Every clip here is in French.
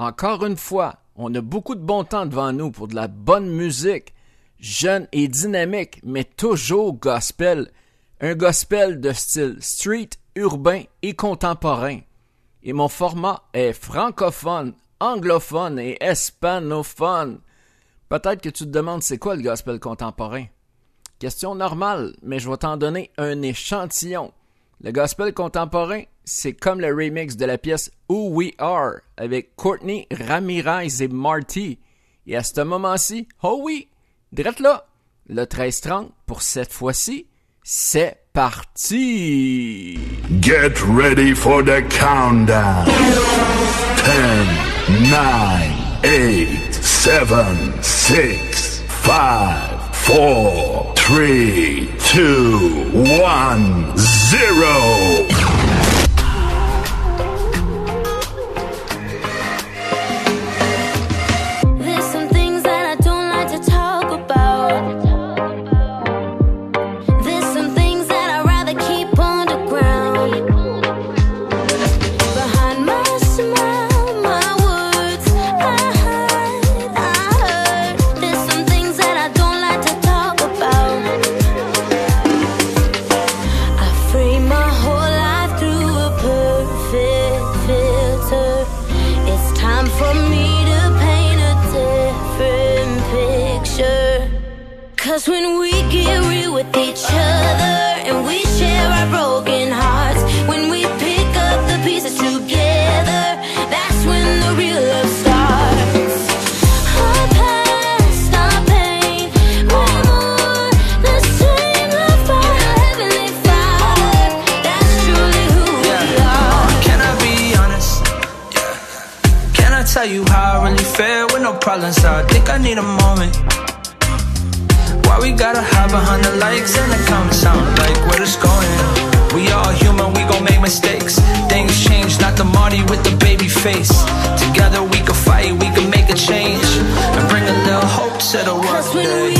Encore une fois, on a beaucoup de bon temps devant nous pour de la bonne musique, jeune et dynamique, mais toujours gospel. Un gospel de style street, urbain et contemporain. Et mon format est francophone, anglophone et hispanophone. Peut-être que tu te demandes c'est quoi le gospel contemporain? Question normale, mais je vais t'en donner un échantillon. Le gospel contemporain, c'est comme le remix de la pièce Who We Are avec Courtney Ramirez et Marty. Et à ce moment-ci, oh oui, drette là, le 13-30 pour cette fois-ci, c'est parti! Get ready for the countdown. 10, 9, 8, 7, 6, 5, 4, 3, 2, 1, 0. zero. Face. Together we can fight, we can make a change. And bring a little hope to the world.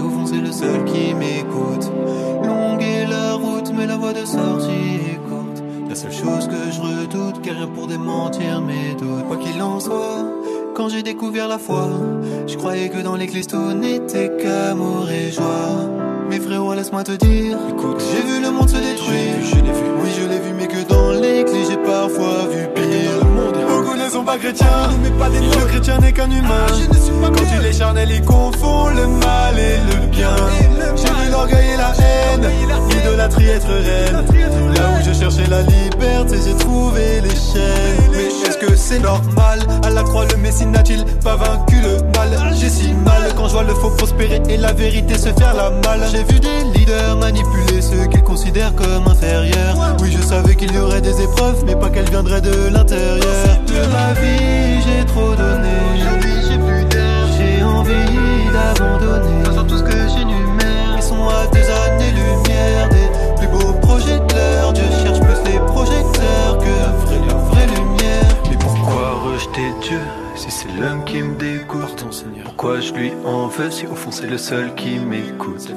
Au fond c'est le seul qui m'écoute Longue est la route mais la voie de sortie est courte seule chose que je redoute, car rien pour démentir mes doutes. Quoi qu'il en soit, quand j'ai découvert la foi, je croyais que dans l'église tout n'était qu'amour et joie. Mais frérot, laisse-moi te dire, écoute, j'ai vu le monde se détruire. Je vu, oui, je l'ai vu, mais que dans l'église, j'ai parfois vu pire. Sont pas chrétiens, mais pas des Le chrétien n'est qu'un humain. Quand tu les charnel, ils confondent le mal et le bien. La vérité se faire la malle. J'ai vu des leaders manipuler ceux qu'ils considèrent comme inférieurs. Oui, je savais qu'il y aurait des épreuves, mais pas qu'elles viendraient de l'intérieur. De ma vie, j'ai trop donné. j'ai plus d'air. J'ai envie d'abandonner. Façon tout ce que j'énumère, ils sont à des années-lumière des plus beaux projets de l'heure. Dieu cherche plus les projecteurs que la vraie, la vraie lumière. Mais pourquoi rejeter Dieu si c'est l'homme qui me Seigneur. Pourquoi je lui en veux si au fond c'est le seul qui m'écoute.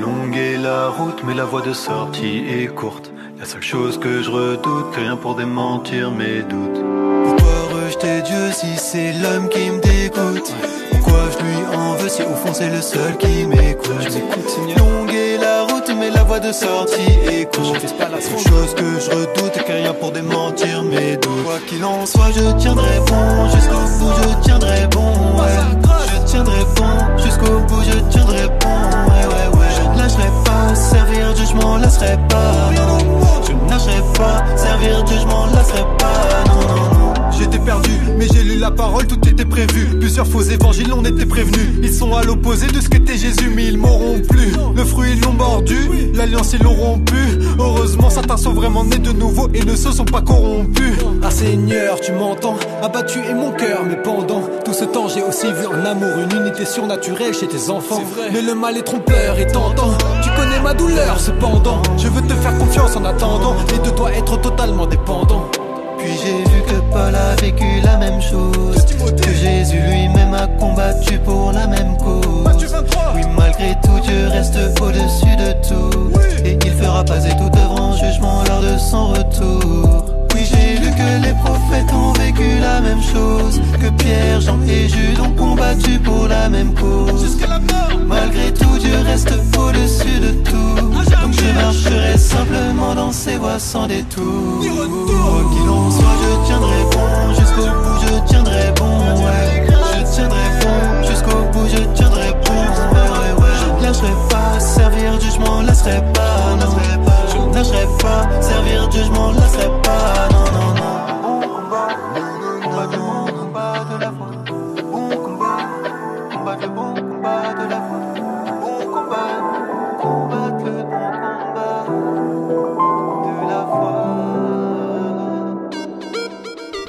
Longue est la route, mais la voie de sortie est courte. La seule chose que je redoute, que rien pour démentir mes doutes. Pourquoi rejeter Dieu si c'est l'homme qui me dégoûte? Pourquoi je lui en veux si au fond c'est le seul qui m'écoute? Longue est la la voie de sortie est courte. La seule chose que je redoute, que rien pour démentir mes doutes. Quoi qu'il en soit, je tiendrai bon jusqu'au bout, je tiendrai bon. Ouais. Je tiendrai bon jusqu'au bout, je tiendrai bon. Ouais, ouais, ouais. Je ne lâcherai pas, servir Dieu, je m'en lasserai pas. Je ne lâcherai pas, servir Dieu, je m'en lasserai pas. J'étais perdu, mais j'ai lu la parole, tout était prévu. Plusieurs faux évangiles, on était prévenus. Ils sont à l'opposé de ce qu'était Jésus, mais ils m'auront plus. Le fruit, ils l'ont mordu, l'alliance, ils l'ont rompu. Heureusement, certains sont vraiment nés de nouveau et ne se sont pas corrompus. Ah Seigneur, tu m'entends Abattu est mon cœur, mais pendant tout ce temps, j'ai aussi vu un amour, une unité surnaturelle chez tes enfants. Mais le mal est trompeur et tentant. Tu connais ma douleur, cependant. Je veux te faire confiance en attendant et de toi être totalement dépendant. Puis j'ai vu que Paul a vécu la même chose. Que Jésus lui-même a combattu pour la même cause. Oui, malgré tout, Dieu reste au-dessus de tout. Et il fera passer œuvre en jugement lors de son retour. Oui, j'ai lu que les prophètes ont vécu la même chose. Que Pierre, Jean et Jude ont combattu pour la même cause. Jusqu'à la mort. Malgré tout, Dieu reste au-dessus de tout. Donc je marcherai simplement dans ses voies sans détour. Quoi qu'il en soit, je tiendrai bon jusqu'au bout, je tiendrai bon. Ouais. Je tiendrai bon jusqu'au bout, je tiendrai bon. Ouais, ouais, ouais. Je ne lâcherai pas, servir Dieu, je m'en lasserai pas. Non.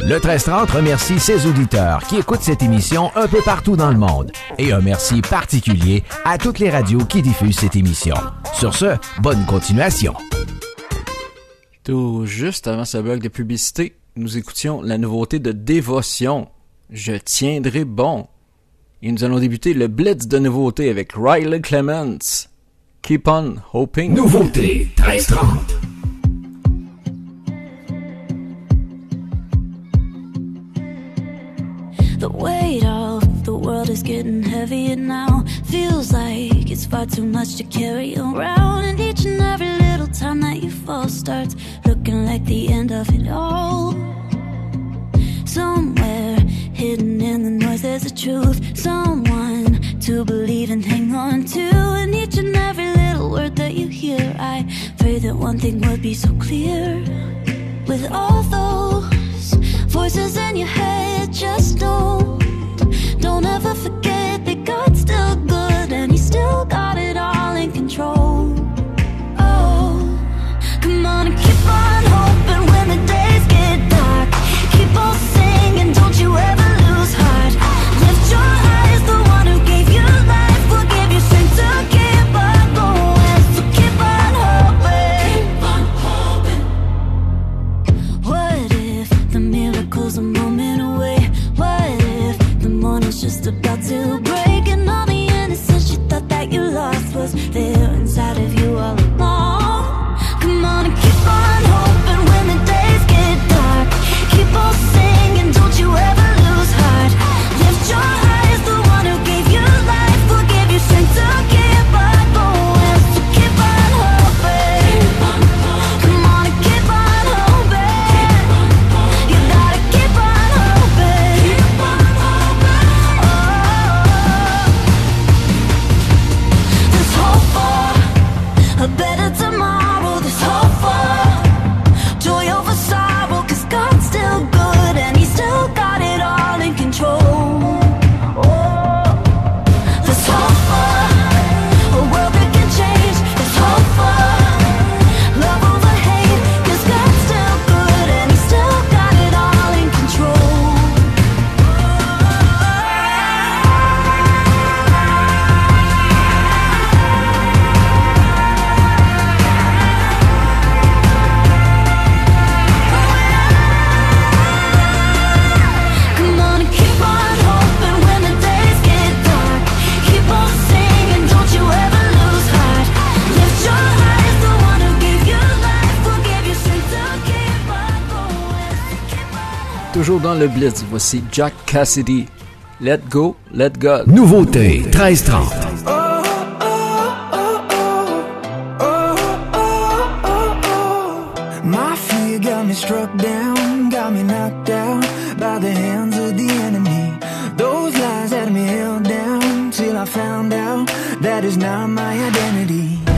Le 1330 remercie ses auditeurs qui écoutent cette émission un peu partout dans le monde. Et un merci particulier à toutes les radios qui diffusent cette émission. Sur ce, bonne continuation. Tout juste avant ce bloc de publicité, nous écoutions la nouveauté de Dévotion. Je tiendrai bon. Et nous allons débuter le blitz de nouveautés avec Riley Clements. Keep on hoping. Nouveauté 1330. The weight of the world is getting heavier now. Feels like it's far too much to carry around. And each and every time that you fall starts looking like the end of it all. Somewhere hidden in the noise, there's a truth. Someone to believe and hang on to. And each and every little word that you hear, I pray that one thing would be so clear. With all those voices in your head, just don't, don't ever forget that God's still good and He's still got it all in control. Dans le Blitz, voici Jack Cassidy. Let go, let God. Nouveauté, 1330. My. Those lies had me held down till I found out that is not my identity.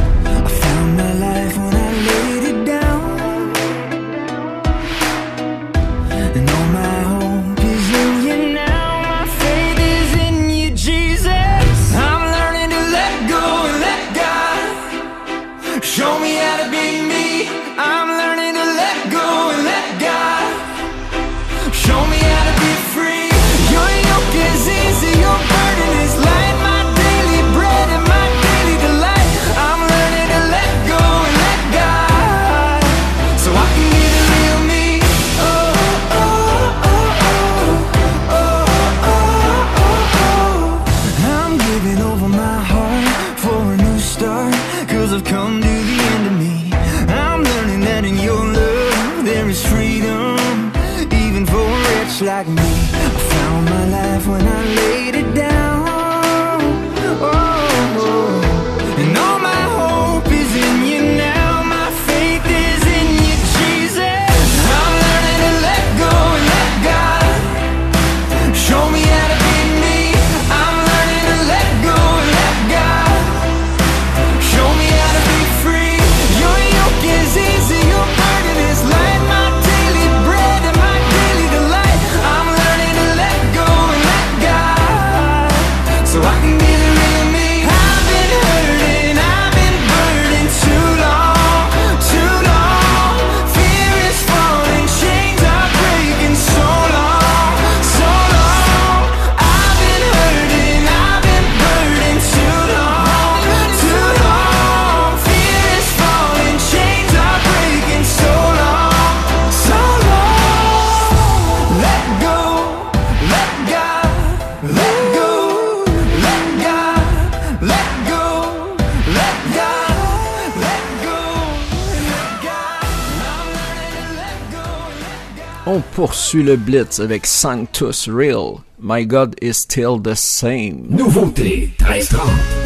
poursuit le Blitz avec Sanctus Real. My God is still the same. Nouveauté 1330.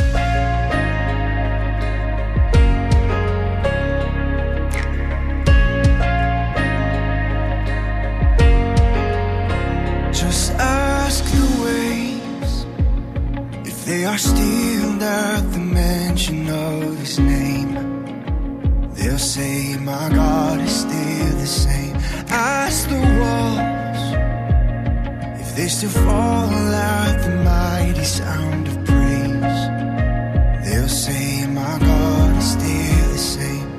still my God is still the same.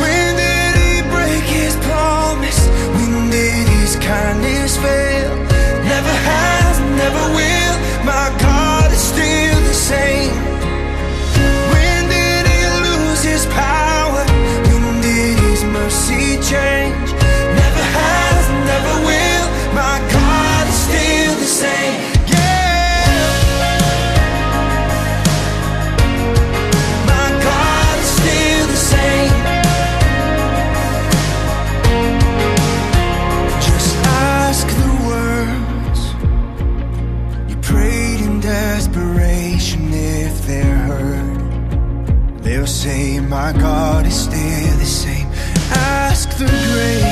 When did he break his promise? When did his kindness fail? my God is still the same. Ask the grave.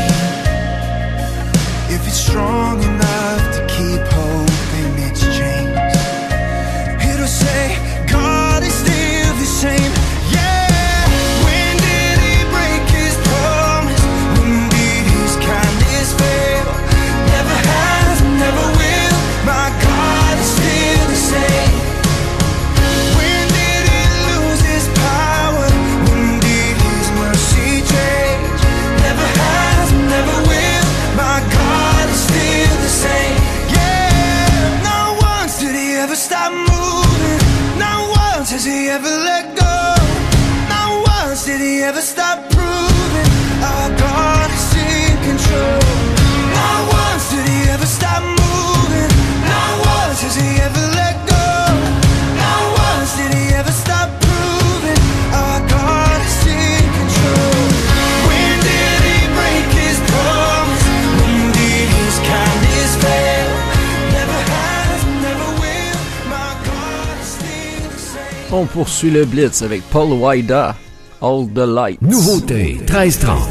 On poursuit le Blitz avec Paul Wida, All the Lights. Nouveauté, 1330.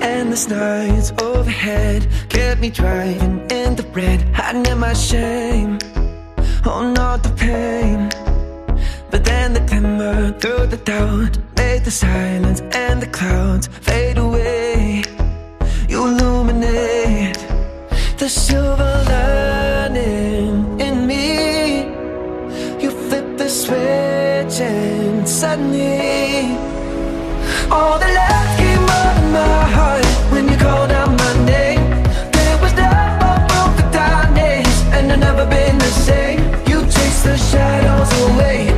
endless nights overhead kept me driving in the red, hiding in my shame. Oh, not the pain. But then the timber through the doubt made the silence and the clouds fade away. You lose. The silver lining in me. You flip the switch and suddenly All the light came out of my heart When you called out my name. There was love all broken the darkness And I've never been the same. You chased the shadows away.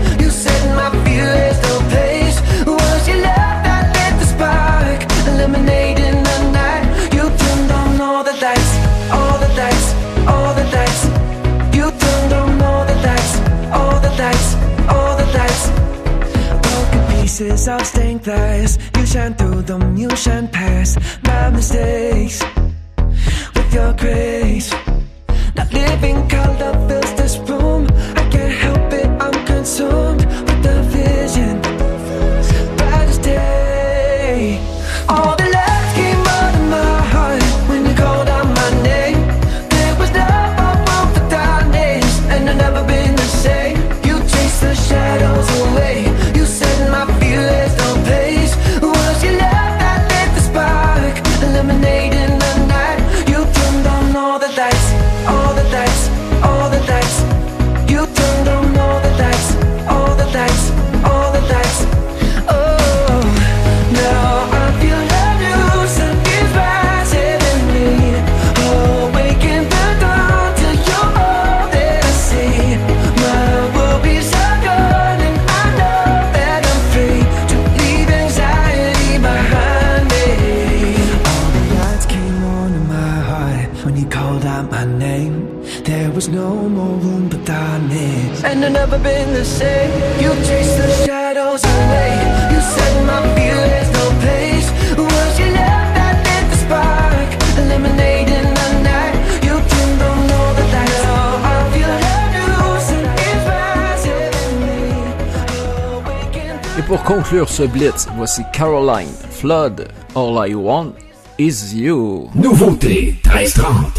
traces of stained glass You shine through them, you shine past my mistakes. With your grace. Not living color conclure ce blitz, voici Caroline, Flood, All I Want Is You. Nouveauté 1330.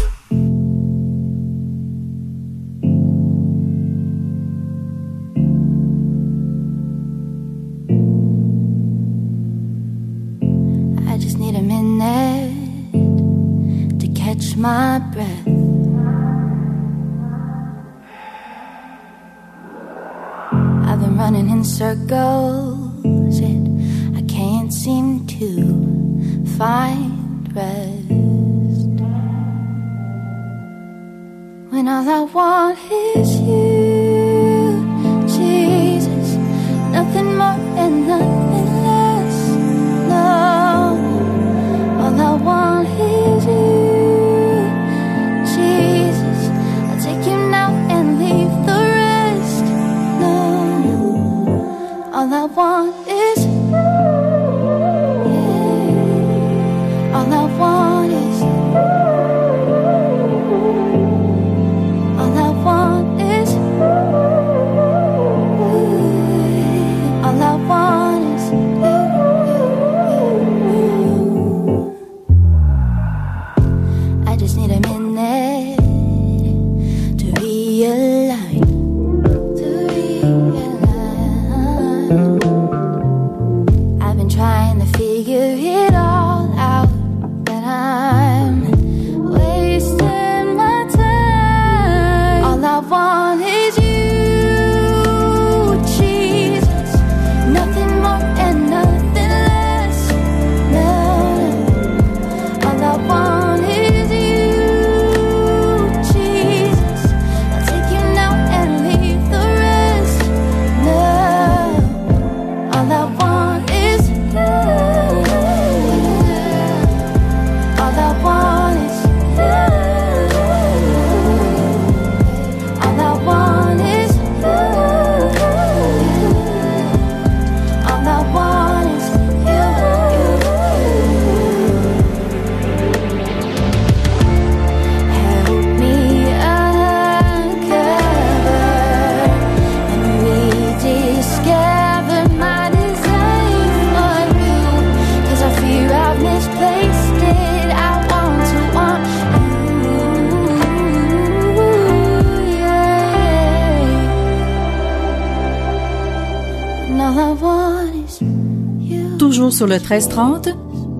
Sur le 1330,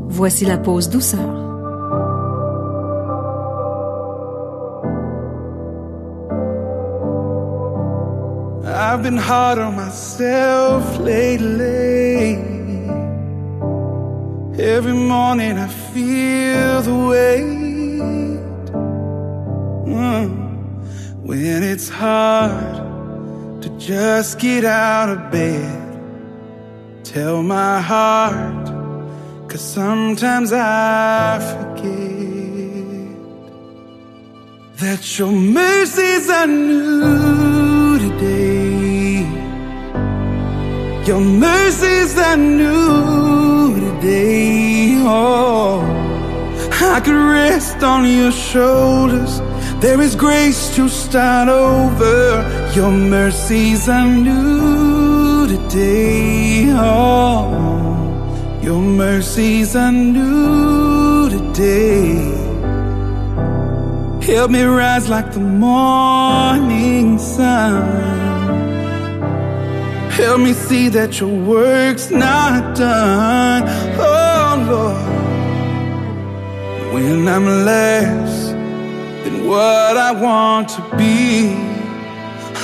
voici la pause douceur. I've been hard on myself lately. Every morning I feel the weight. Mm. When it's hard to just get out of bed. Tell my heart, cause sometimes I forget that your mercies are new today. Your mercies are new today. Oh, I could rest on your shoulders. There is grace to start over. Your mercies are new today. Oh, your mercies are new today. Help me rise like the morning sun. Help me see that your work's not done. Oh Lord, when I'm less than what I want to be,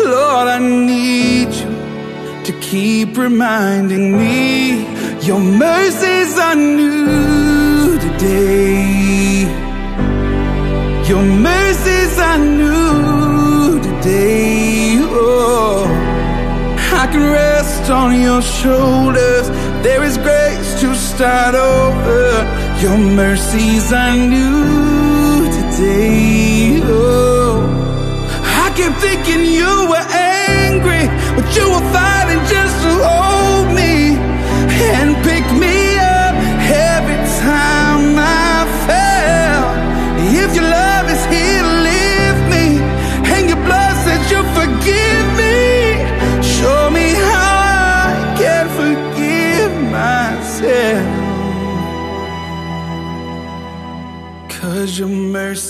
Lord, I need you to keep reminding me your mercies are new today. Your mercies are new today. Oh, I can rest on your shoulders. There is grace to start over. Your mercies are new today. Oh, I kept thinking you were angry, but you were fighting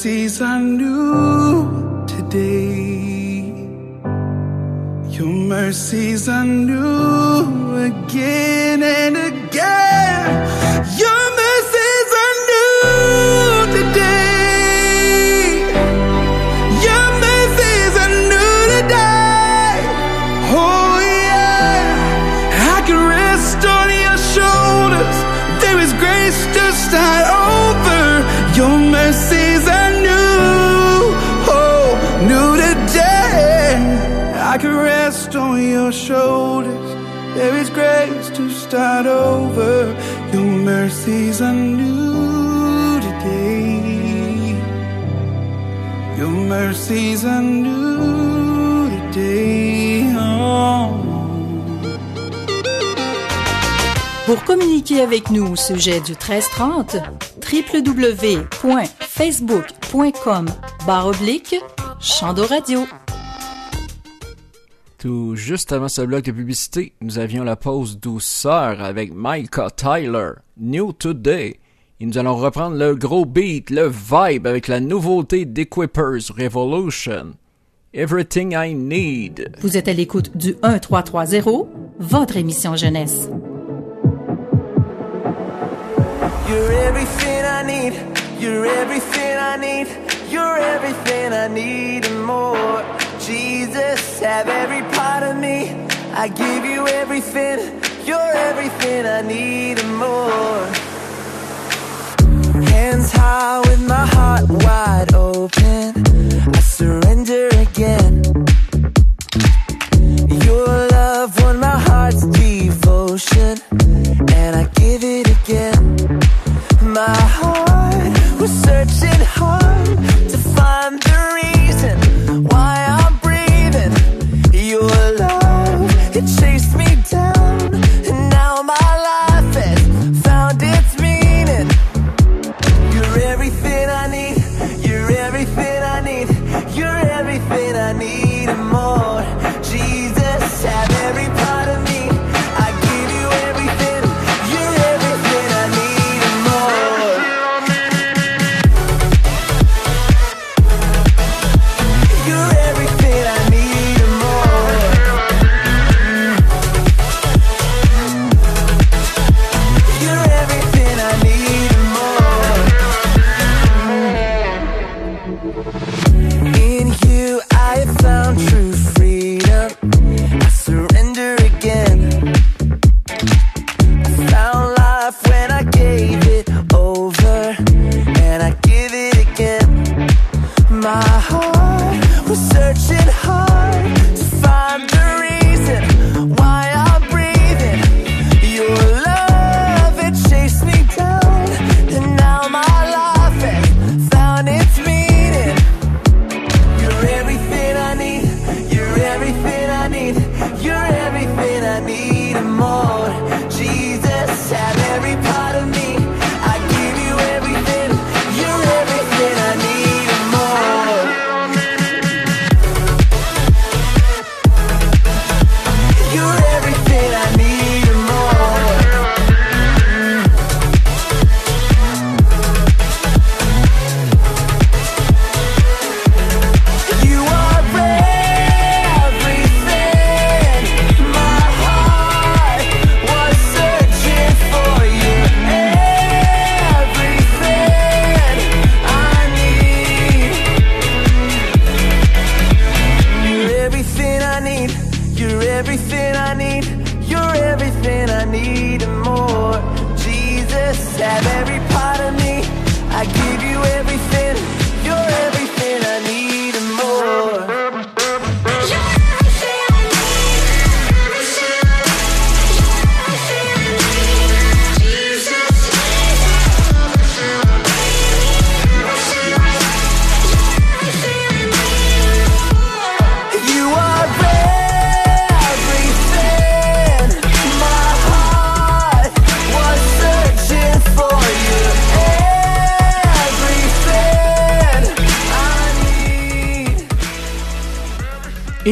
mercies are new today. Your mercies are new again and again. Start over. Your mercies are new today. Your mercies are new today. Pour communiquer avec nous au sujet du 1330, www.facebook.com barre oblique Chando Radio. Tout juste avant ce bloc de publicité, nous avions la pause douceur avec Micah Tyler, New Today. Et nous allons reprendre le gros beat, le vibe avec la nouveauté d'Equippers Revolution. Everything I Need. Vous êtes à l'écoute du 1330, votre émission jeunesse. You're everything I need. You're everything I need. You're everything I need and more. Jesus, have every part of me. I give you everything. You're everything I need and more. Hands high with my heart wide open. I surrender again. Your love won my heart's devotion, and I give it again. My heart was searching hard to find the reason why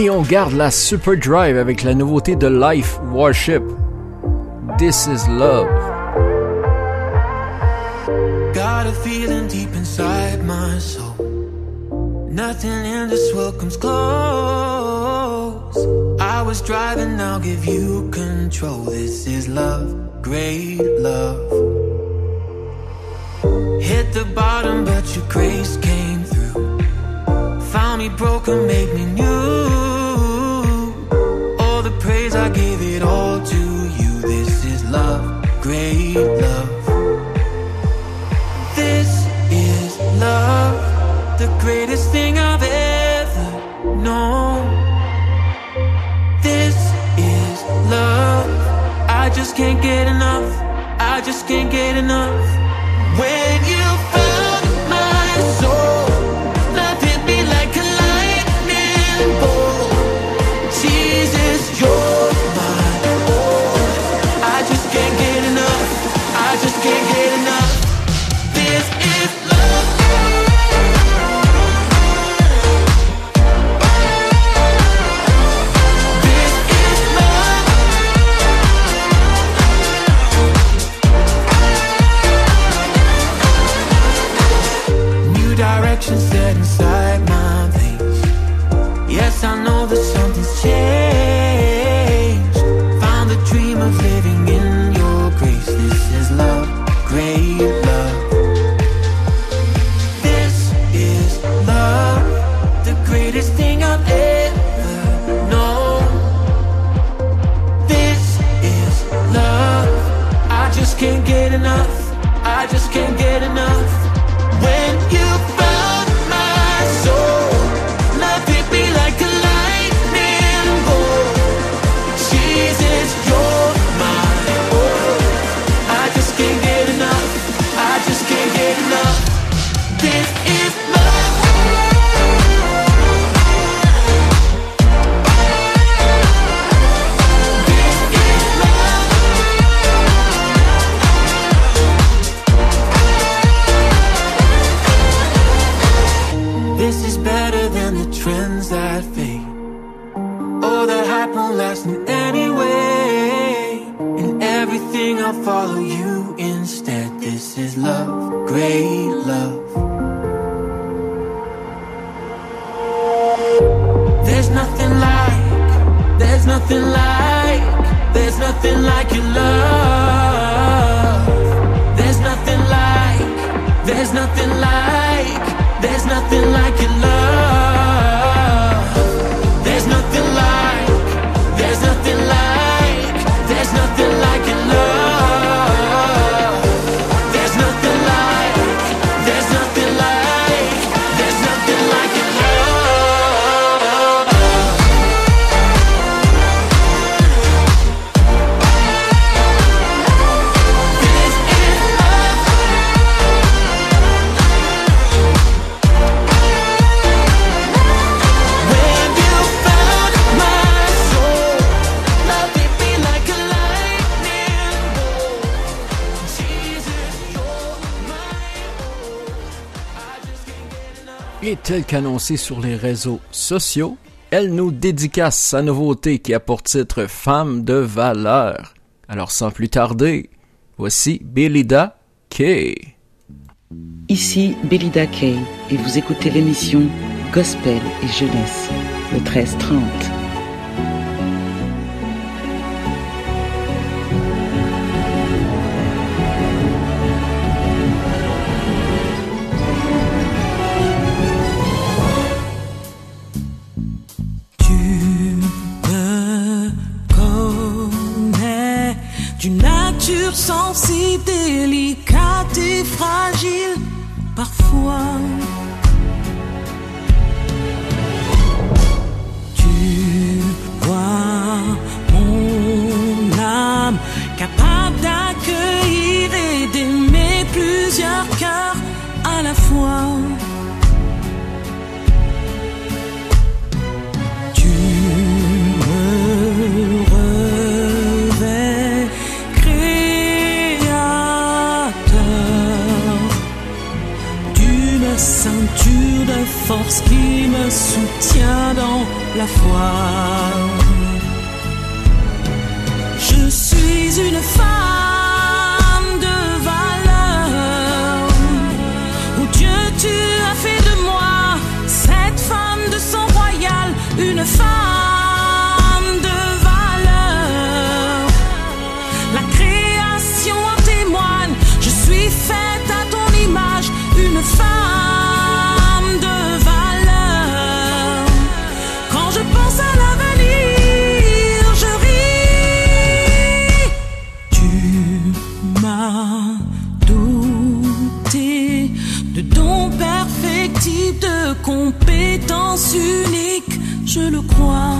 Fini, on garde la Super Drive avec la nouveauté de Life Worship. This is love. Got a feeling deep inside my soul. Nothing in this world comes close. I was driving, I'll give you control. This is love, great love. Hit the bottom, but your grace came through. Found me broken, made me new hands, I give it all to you. This is love, great love. This is love, the greatest thing I've ever known. This is love, I just can't get enough. I just can't get enough. When telle qu'annoncée sur les réseaux sociaux, elle nous dédicace sa nouveauté qui a pour titre Femme de valeur. Alors sans plus tarder, voici Belida Kay. Ici Belida Kay et vous écoutez l'émission Gospel et Jeunesse, le 13-30. Dur, sensible, délicat et fragile parfois. Tu vois mon âme capable d'accueillir et d'aimer plusieurs cœurs à la fois. force qui me soutient dans la foi. Je suis une femme de valeur. Oh Dieu, tu as fait de moi cette femme de sang royal, une femme. je le crois.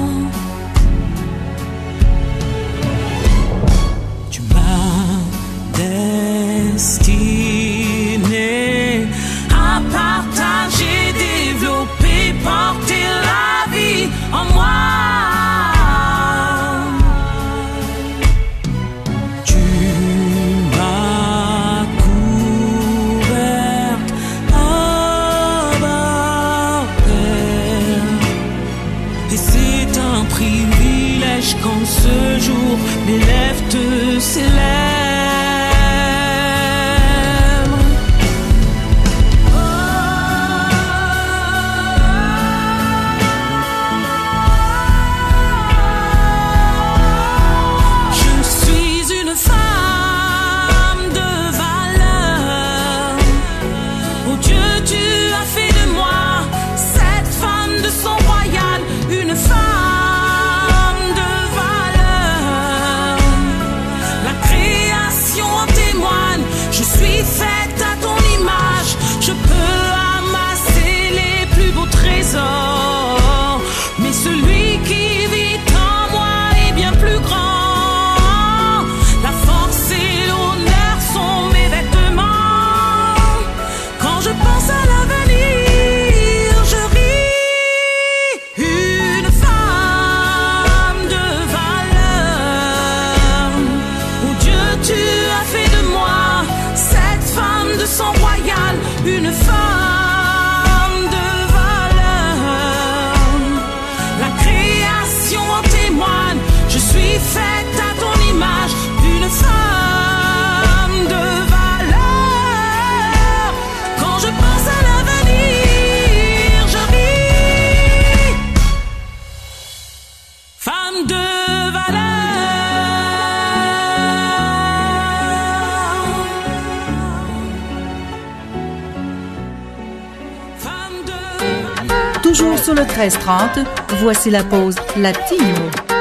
voici la pause Latino.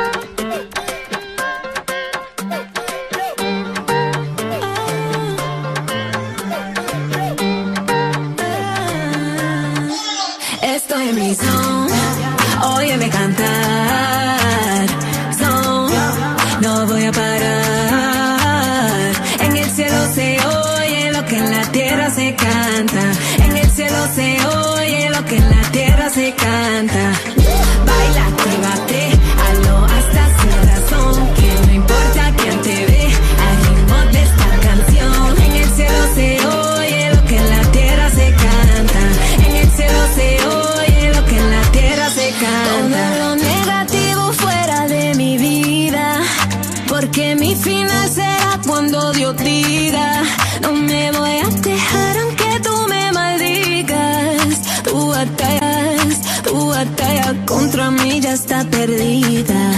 Mi final será cuando Dios diga, no me voy a dejar aunque tú me maldigas. Tu batallas, tu batalla contra mí ya está perdida.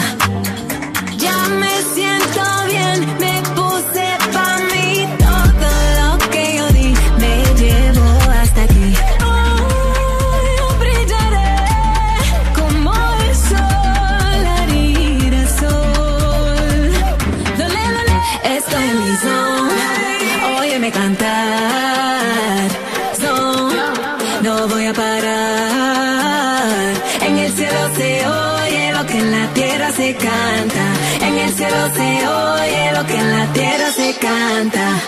Canta.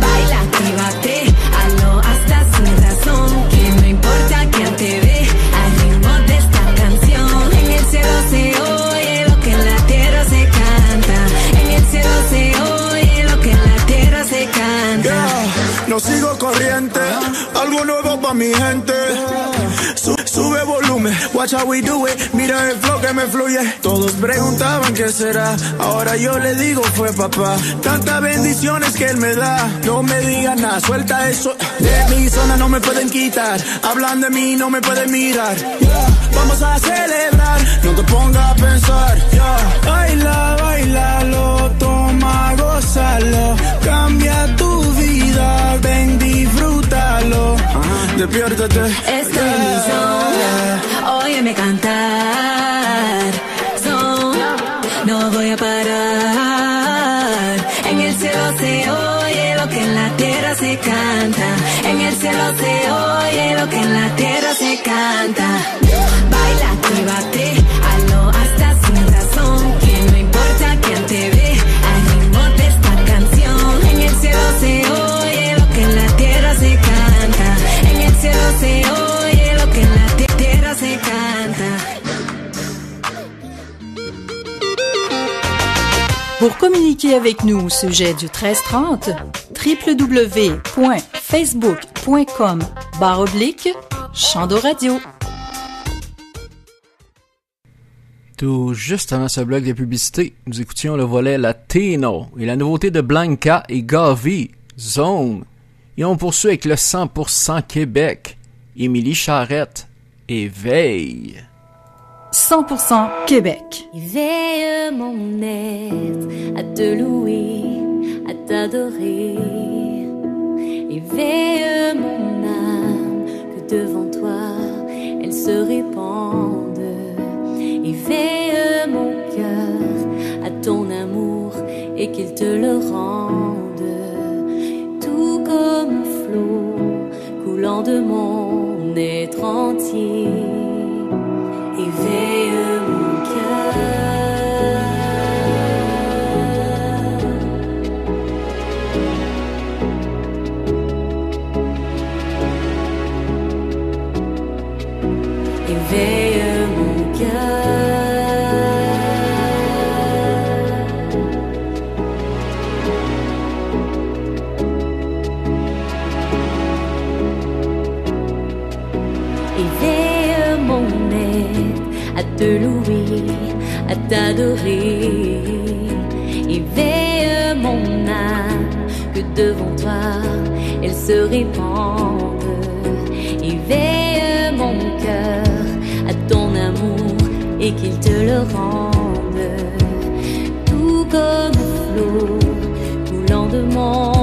Baila, actívate, hazlo hasta sin razón. Que no importa quién te ve, al ritmo de esta canción. En el cielo se oye lo que en la tierra se canta. En el cielo se oye lo que en la tierra se canta. Yeah, no sigo corriente, algo nuevo pa' mi gente. Watch how we do it. Mira el flow que me fluye. Todos preguntaban qué será. Ahora yo le digo fue papá. Tantas bendiciones que él me da. No me digas nada, suelta eso. De mi zona no me pueden quitar. Hablan de mí, no me pueden mirar. Vamos a celebrar, no te pongas a pensar. Yeah, baila, bailalo, toma, gózalo. Cambia tu vida, ven, disfrútalo. Despiértate. Estoy en mi zona, óyeme cantar. No voy a parar. En el cielo se oye lo que en la tierra se canta. En el cielo se oye lo que en la tierra se canta. Baila, actívate, Pour communiquer avec nous au sujet du 1330, www.facebook.com barre. Tout juste avant ce bloc de publicité, nous écoutions le volet Latino et la nouveauté de Blanca et Gavi, Zone. Et on poursuit avec le 100% Québec, Émilie Charrette et Veille. 100% Québec. Éveille mon être à te louer, à t'adorer. Éveille mon âme que devant toi elle se répande. Éveille mon cœur à ton amour et qu'il te le rende. Tout comme flot coulant de mon être entier. À te louer, à t'adorer. Éveille mon âme que devant toi elle se répande. Éveille mon cœur à ton amour et qu'il te le rende. Tout comme flot coulant de mon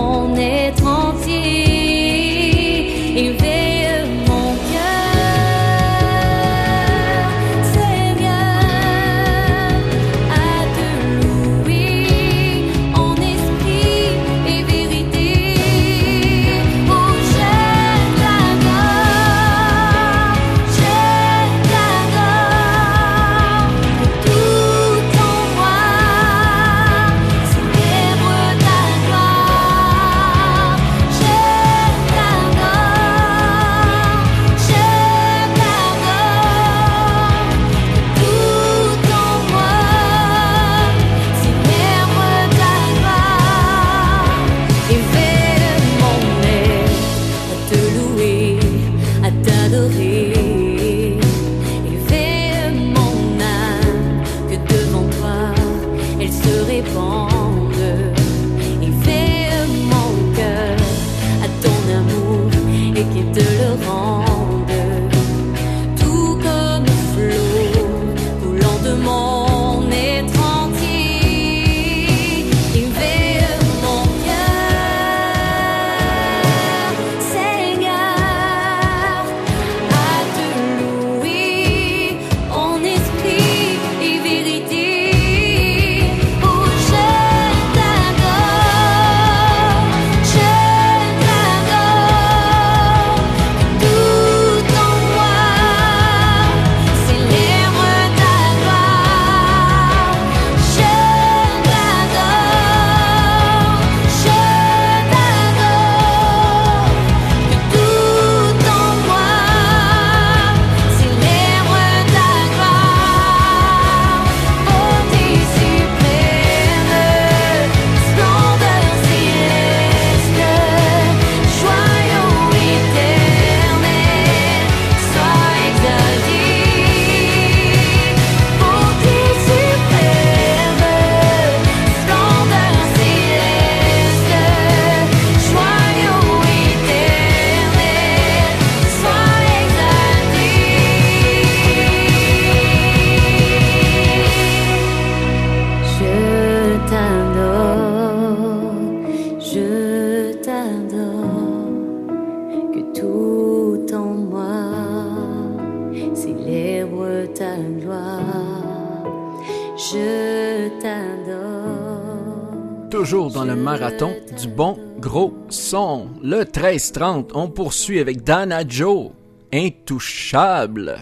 on poursuit avec Dana Joe, intouchable.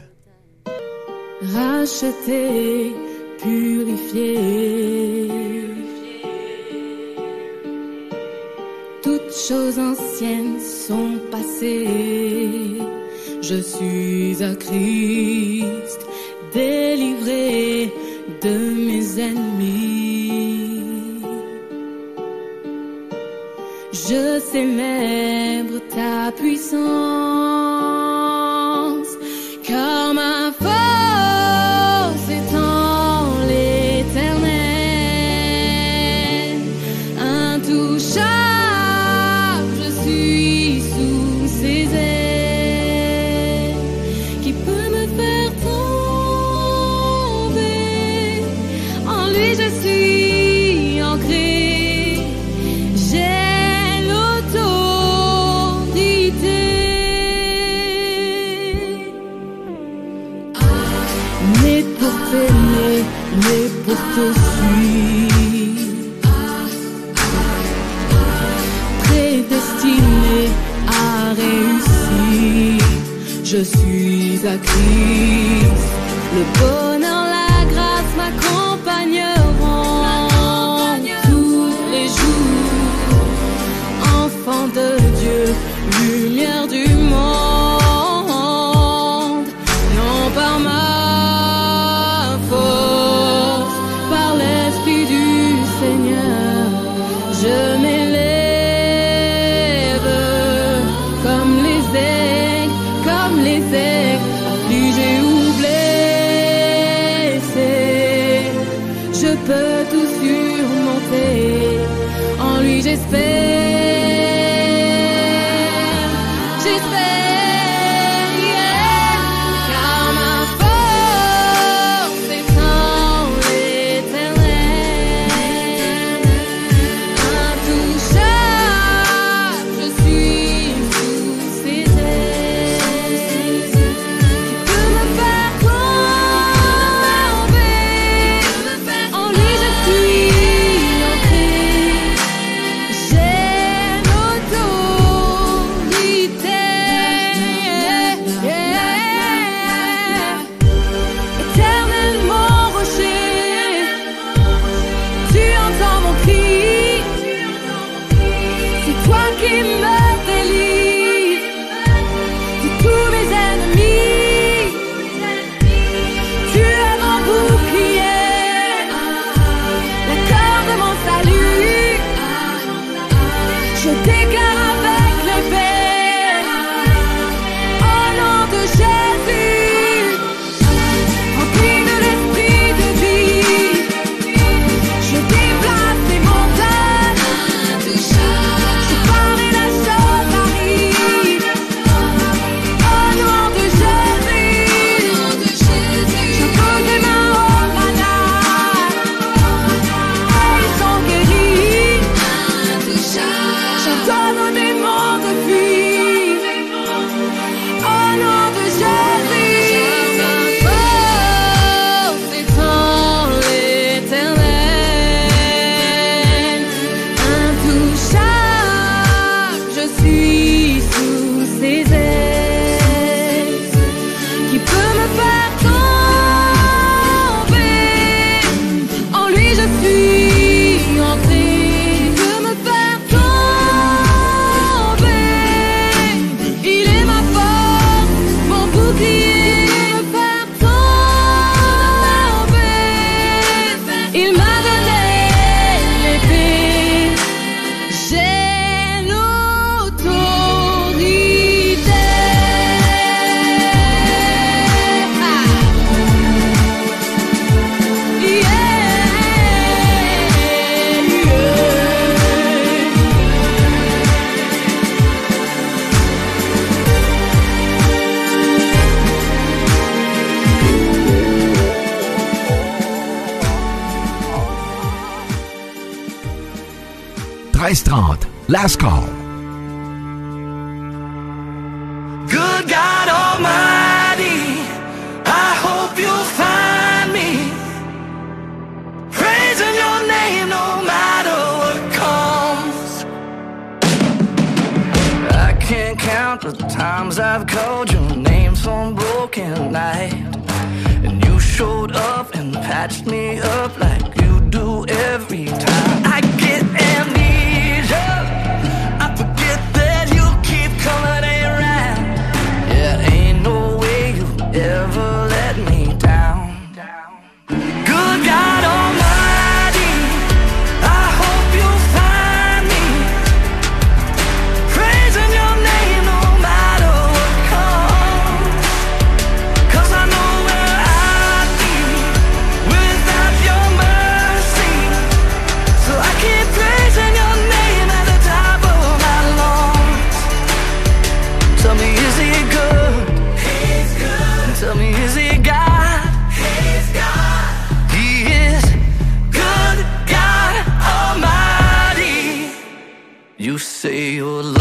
Racheté, purifié. Toutes choses anciennes sont passées. Je suis à Christ, délivré de mes ennemis. je célèbre ta puissance. crise le beau Last call. Tell me, is he good? He's good. Tell me, is he God? He's God. He is good God Almighty. You say you're.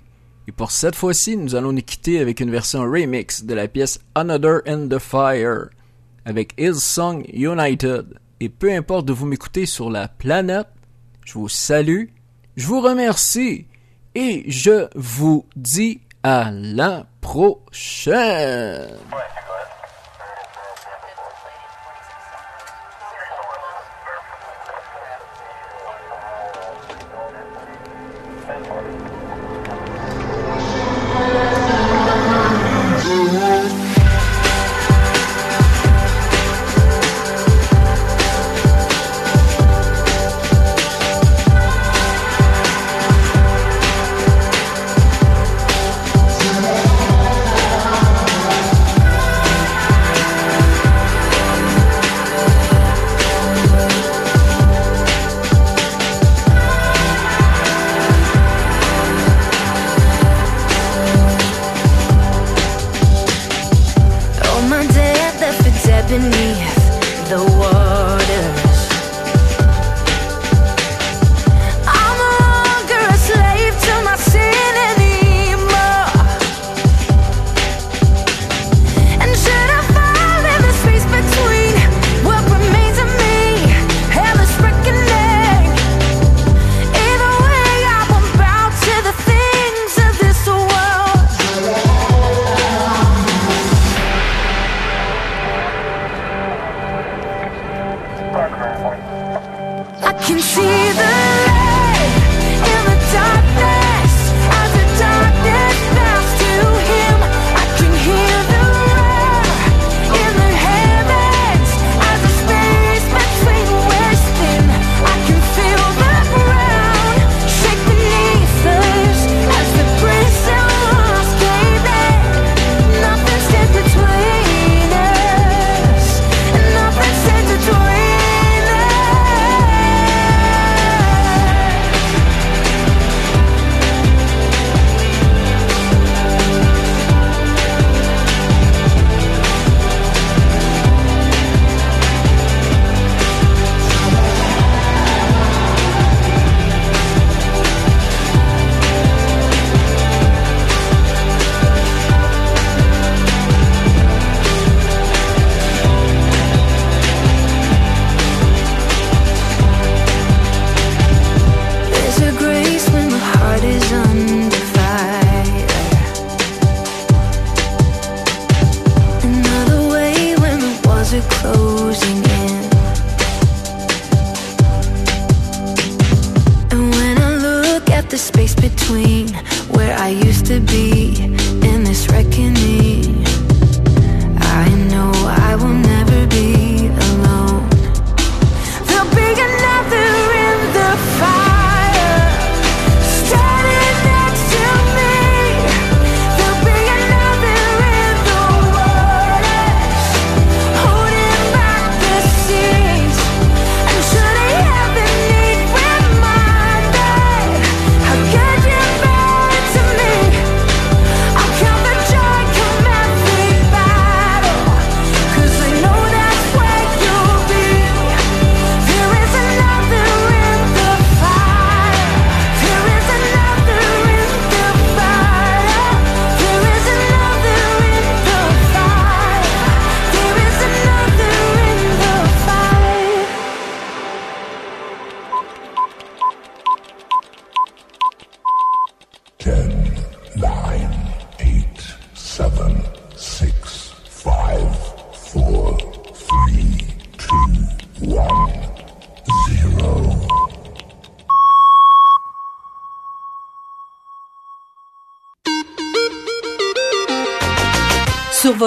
Et pour cette fois-ci, nous allons nous quitter avec une version remix de la pièce Another in the Fire avec Hillsong United. Et peu importe de vous m'écouter sur la planète, je vous salue, je vous remercie et je vous dis à la prochaine.